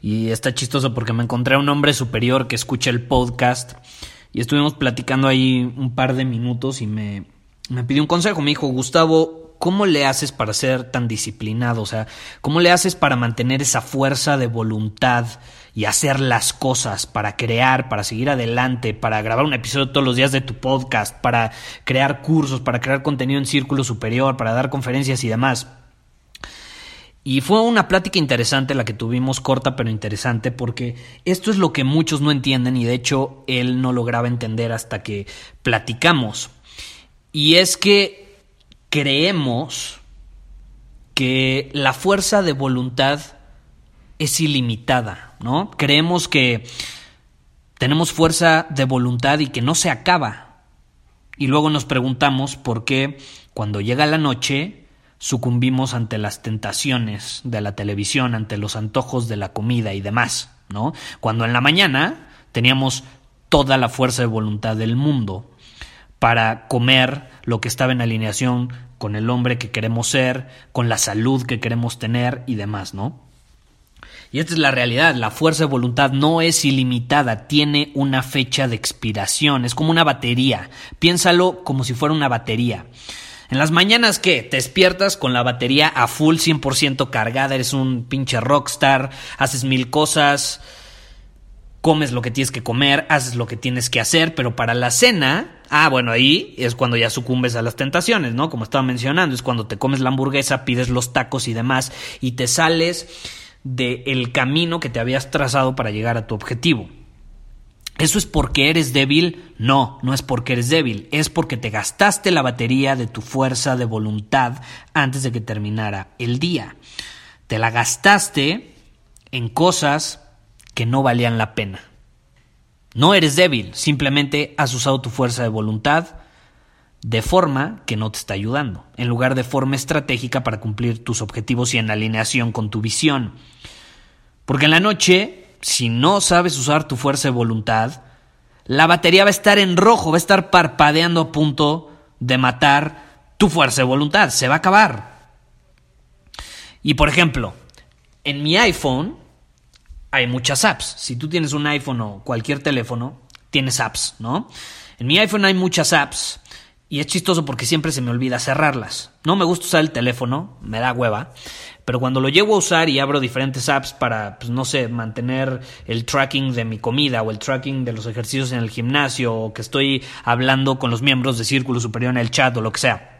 y está chistoso porque me encontré a un hombre superior que escucha el podcast y estuvimos platicando ahí un par de minutos y me, me pidió un consejo. Me dijo, Gustavo, ¿cómo le haces para ser tan disciplinado? O sea, ¿cómo le haces para mantener esa fuerza de voluntad y hacer las cosas, para crear, para seguir adelante, para grabar un episodio todos los días de tu podcast, para crear cursos, para crear contenido en círculo superior, para dar conferencias y demás? Y fue una plática interesante la que tuvimos, corta pero interesante, porque esto es lo que muchos no entienden y de hecho él no lograba entender hasta que platicamos. Y es que creemos que la fuerza de voluntad es ilimitada, ¿no? Creemos que tenemos fuerza de voluntad y que no se acaba. Y luego nos preguntamos por qué cuando llega la noche sucumbimos ante las tentaciones de la televisión, ante los antojos de la comida y demás, ¿no? Cuando en la mañana teníamos toda la fuerza de voluntad del mundo para comer lo que estaba en alineación con el hombre que queremos ser, con la salud que queremos tener y demás, ¿no? Y esta es la realidad, la fuerza de voluntad no es ilimitada, tiene una fecha de expiración, es como una batería, piénsalo como si fuera una batería. En las mañanas, ¿qué? Te despiertas con la batería a full 100% cargada, eres un pinche rockstar, haces mil cosas, comes lo que tienes que comer, haces lo que tienes que hacer, pero para la cena, ah, bueno, ahí es cuando ya sucumbes a las tentaciones, ¿no? Como estaba mencionando, es cuando te comes la hamburguesa, pides los tacos y demás, y te sales del camino que te habías trazado para llegar a tu objetivo. ¿Eso es porque eres débil? No, no es porque eres débil, es porque te gastaste la batería de tu fuerza de voluntad antes de que terminara el día. Te la gastaste en cosas que no valían la pena. No eres débil, simplemente has usado tu fuerza de voluntad de forma que no te está ayudando, en lugar de forma estratégica para cumplir tus objetivos y en alineación con tu visión. Porque en la noche si no sabes usar tu fuerza de voluntad, la batería va a estar en rojo, va a estar parpadeando a punto de matar tu fuerza de voluntad, se va a acabar. Y por ejemplo, en mi iPhone hay muchas apps. Si tú tienes un iPhone o cualquier teléfono, tienes apps, ¿no? En mi iPhone hay muchas apps y es chistoso porque siempre se me olvida cerrarlas. No me gusta usar el teléfono, me da hueva, pero cuando lo llevo a usar y abro diferentes apps para, pues, no sé, mantener el tracking de mi comida o el tracking de los ejercicios en el gimnasio o que estoy hablando con los miembros de Círculo Superior en el chat o lo que sea.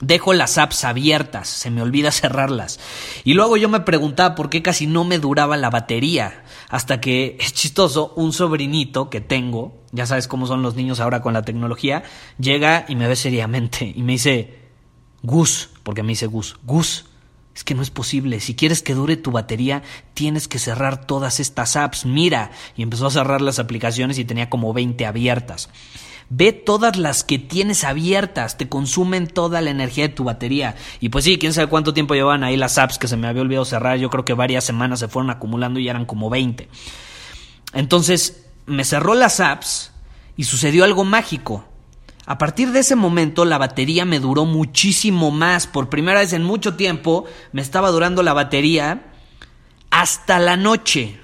Dejo las apps abiertas, se me olvida cerrarlas. Y luego yo me preguntaba por qué casi no me duraba la batería. Hasta que, es chistoso, un sobrinito que tengo, ya sabes cómo son los niños ahora con la tecnología, llega y me ve seriamente y me dice, Gus, porque me dice Gus, Gus, es que no es posible. Si quieres que dure tu batería, tienes que cerrar todas estas apps. Mira. Y empezó a cerrar las aplicaciones y tenía como 20 abiertas. Ve todas las que tienes abiertas, te consumen toda la energía de tu batería. Y pues sí, quién sabe cuánto tiempo llevan ahí las apps que se me había olvidado cerrar. Yo creo que varias semanas se fueron acumulando y eran como 20. Entonces, me cerró las apps y sucedió algo mágico. A partir de ese momento la batería me duró muchísimo más. Por primera vez en mucho tiempo me estaba durando la batería hasta la noche.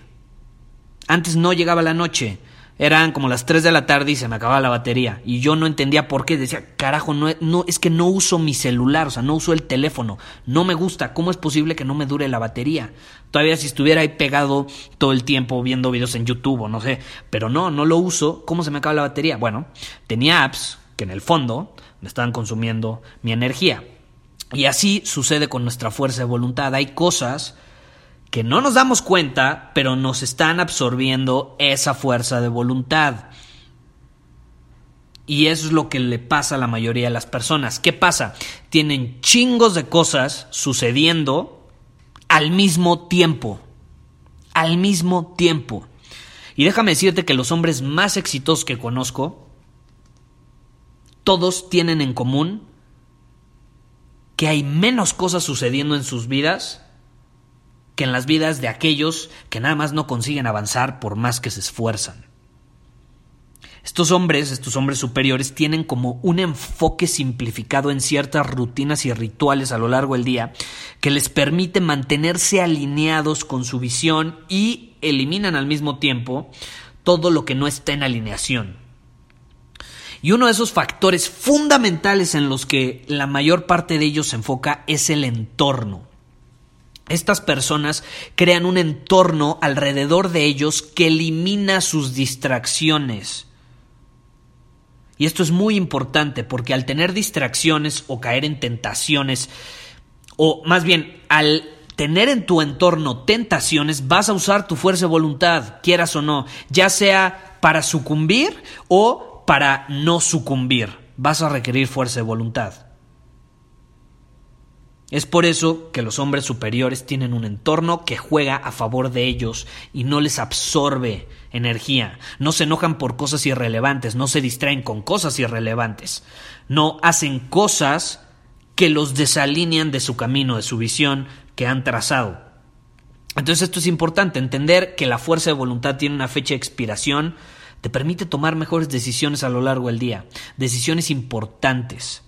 Antes no llegaba la noche. Eran como las 3 de la tarde y se me acababa la batería. Y yo no entendía por qué. Decía, carajo, no, no, es que no uso mi celular, o sea, no uso el teléfono. No me gusta. ¿Cómo es posible que no me dure la batería? Todavía si estuviera ahí pegado todo el tiempo viendo videos en YouTube o no sé. Pero no, no lo uso. ¿Cómo se me acaba la batería? Bueno, tenía apps que en el fondo me estaban consumiendo mi energía. Y así sucede con nuestra fuerza de voluntad. Hay cosas que no nos damos cuenta, pero nos están absorbiendo esa fuerza de voluntad. Y eso es lo que le pasa a la mayoría de las personas. ¿Qué pasa? Tienen chingos de cosas sucediendo al mismo tiempo. Al mismo tiempo. Y déjame decirte que los hombres más exitosos que conozco, todos tienen en común que hay menos cosas sucediendo en sus vidas que en las vidas de aquellos que nada más no consiguen avanzar por más que se esfuerzan. Estos hombres, estos hombres superiores, tienen como un enfoque simplificado en ciertas rutinas y rituales a lo largo del día que les permite mantenerse alineados con su visión y eliminan al mismo tiempo todo lo que no está en alineación. Y uno de esos factores fundamentales en los que la mayor parte de ellos se enfoca es el entorno. Estas personas crean un entorno alrededor de ellos que elimina sus distracciones. Y esto es muy importante porque al tener distracciones o caer en tentaciones, o más bien al tener en tu entorno tentaciones, vas a usar tu fuerza de voluntad, quieras o no, ya sea para sucumbir o para no sucumbir. Vas a requerir fuerza de voluntad. Es por eso que los hombres superiores tienen un entorno que juega a favor de ellos y no les absorbe energía. No se enojan por cosas irrelevantes, no se distraen con cosas irrelevantes. No hacen cosas que los desalinean de su camino, de su visión que han trazado. Entonces esto es importante, entender que la fuerza de voluntad tiene una fecha de expiración, te permite tomar mejores decisiones a lo largo del día, decisiones importantes.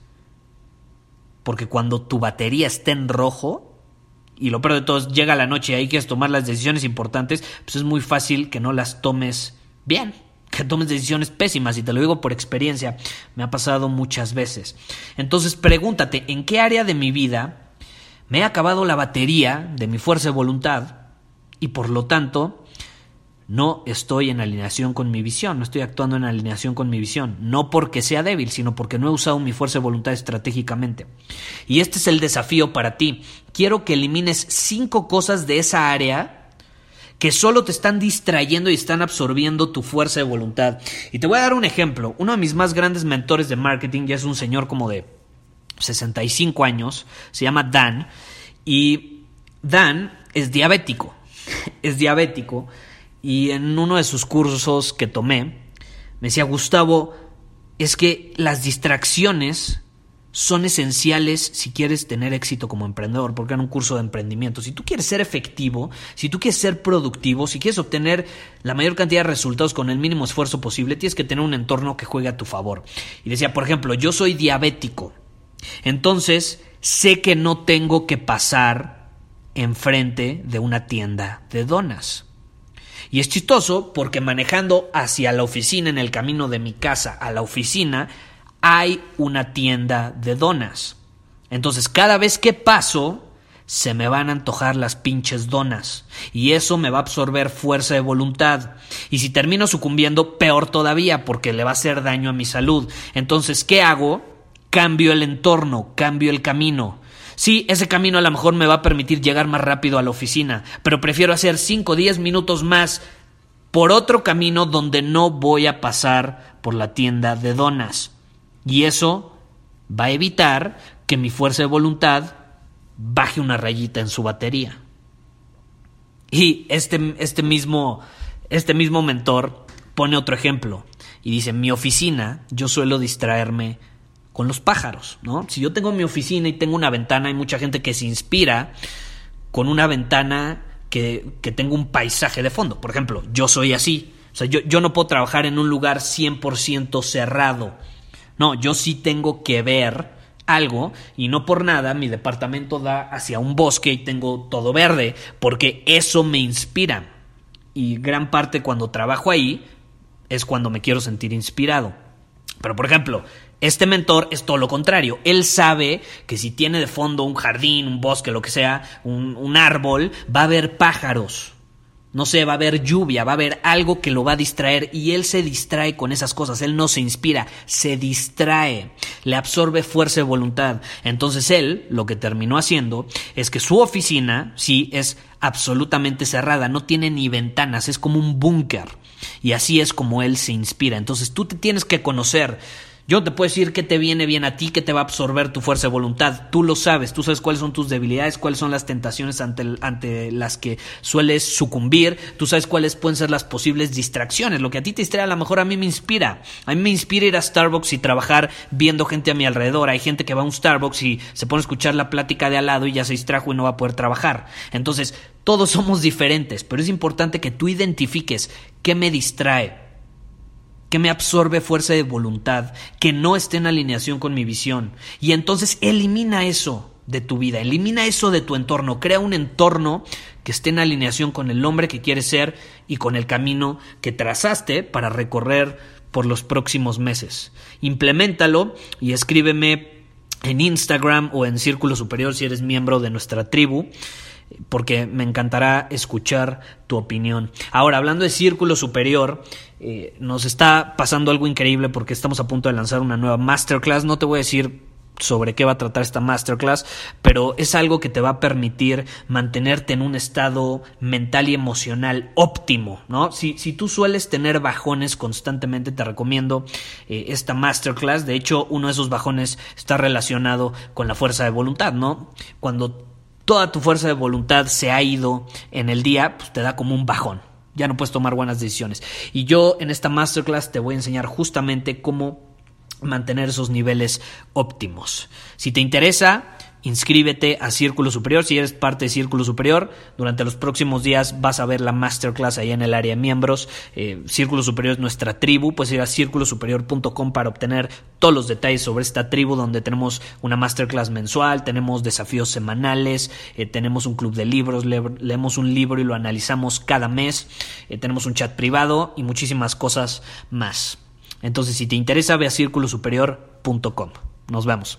Porque cuando tu batería está en rojo, y lo peor de todo es llega la noche y hay que tomar las decisiones importantes, pues es muy fácil que no las tomes bien, que tomes decisiones pésimas, y te lo digo por experiencia, me ha pasado muchas veces. Entonces pregúntate, ¿en qué área de mi vida me he acabado la batería de mi fuerza de voluntad? Y por lo tanto, no estoy en alineación con mi visión, no estoy actuando en alineación con mi visión, no porque sea débil, sino porque no he usado mi fuerza de voluntad estratégicamente. Y este es el desafío para ti. Quiero que elimines cinco cosas de esa área que solo te están distrayendo y están absorbiendo tu fuerza de voluntad. Y te voy a dar un ejemplo. Uno de mis más grandes mentores de marketing ya es un señor como de 65 años, se llama Dan, y Dan es diabético, es diabético y en uno de sus cursos que tomé, me decía, Gustavo, es que las distracciones son esenciales si quieres tener éxito como emprendedor, porque en un curso de emprendimiento, si tú quieres ser efectivo, si tú quieres ser productivo, si quieres obtener la mayor cantidad de resultados con el mínimo esfuerzo posible, tienes que tener un entorno que juegue a tu favor. Y decía, por ejemplo, yo soy diabético, entonces sé que no tengo que pasar enfrente de una tienda de donas. Y es chistoso porque manejando hacia la oficina en el camino de mi casa a la oficina hay una tienda de donas. Entonces cada vez que paso se me van a antojar las pinches donas y eso me va a absorber fuerza de voluntad. Y si termino sucumbiendo, peor todavía porque le va a hacer daño a mi salud. Entonces, ¿qué hago? Cambio el entorno, cambio el camino. Sí, ese camino a lo mejor me va a permitir llegar más rápido a la oficina, pero prefiero hacer 5 o 10 minutos más por otro camino donde no voy a pasar por la tienda de donas. Y eso va a evitar que mi fuerza de voluntad baje una rayita en su batería. Y este, este, mismo, este mismo mentor pone otro ejemplo y dice, mi oficina yo suelo distraerme con los pájaros, ¿no? Si yo tengo mi oficina y tengo una ventana, hay mucha gente que se inspira con una ventana que, que tenga un paisaje de fondo. Por ejemplo, yo soy así. O sea, yo, yo no puedo trabajar en un lugar 100% cerrado. No, yo sí tengo que ver algo y no por nada mi departamento da hacia un bosque y tengo todo verde, porque eso me inspira. Y gran parte cuando trabajo ahí es cuando me quiero sentir inspirado. Pero por ejemplo, este mentor es todo lo contrario. Él sabe que si tiene de fondo un jardín, un bosque, lo que sea, un, un árbol, va a haber pájaros no sé, va a haber lluvia, va a haber algo que lo va a distraer y él se distrae con esas cosas, él no se inspira, se distrae, le absorbe fuerza de voluntad. Entonces él lo que terminó haciendo es que su oficina, sí, es absolutamente cerrada, no tiene ni ventanas, es como un búnker. Y así es como él se inspira. Entonces tú te tienes que conocer yo te puedo decir qué te viene bien a ti, qué te va a absorber tu fuerza de voluntad. Tú lo sabes, tú sabes cuáles son tus debilidades, cuáles son las tentaciones ante, ante las que sueles sucumbir, tú sabes cuáles pueden ser las posibles distracciones. Lo que a ti te distrae a lo mejor a mí me inspira. A mí me inspira ir a Starbucks y trabajar viendo gente a mi alrededor. Hay gente que va a un Starbucks y se pone a escuchar la plática de al lado y ya se distrajo y no va a poder trabajar. Entonces, todos somos diferentes, pero es importante que tú identifiques qué me distrae que me absorbe fuerza de voluntad, que no esté en alineación con mi visión. Y entonces elimina eso de tu vida, elimina eso de tu entorno, crea un entorno que esté en alineación con el hombre que quieres ser y con el camino que trazaste para recorrer por los próximos meses. Implementalo y escríbeme en Instagram o en Círculo Superior si eres miembro de nuestra tribu porque me encantará escuchar tu opinión. Ahora, hablando de Círculo Superior, eh, nos está pasando algo increíble porque estamos a punto de lanzar una nueva masterclass. No te voy a decir sobre qué va a tratar esta masterclass, pero es algo que te va a permitir mantenerte en un estado mental y emocional óptimo, ¿no? Si, si tú sueles tener bajones constantemente, te recomiendo eh, esta masterclass. De hecho, uno de esos bajones está relacionado con la fuerza de voluntad, ¿no? Cuando toda tu fuerza de voluntad se ha ido en el día, pues te da como un bajón. Ya no puedes tomar buenas decisiones. Y yo en esta masterclass te voy a enseñar justamente cómo mantener esos niveles óptimos. Si te interesa, inscríbete a Círculo Superior. Si eres parte de Círculo Superior, durante los próximos días vas a ver la masterclass ahí en el área miembros. Eh, Círculo Superior es nuestra tribu. Puedes ir a círculosuperior.com para obtener todos los detalles sobre esta tribu, donde tenemos una masterclass mensual, tenemos desafíos semanales, eh, tenemos un club de libros, leemos un libro y lo analizamos cada mes, eh, tenemos un chat privado y muchísimas cosas más. Entonces, si te interesa, ve a círculosuperior.com. Nos vemos.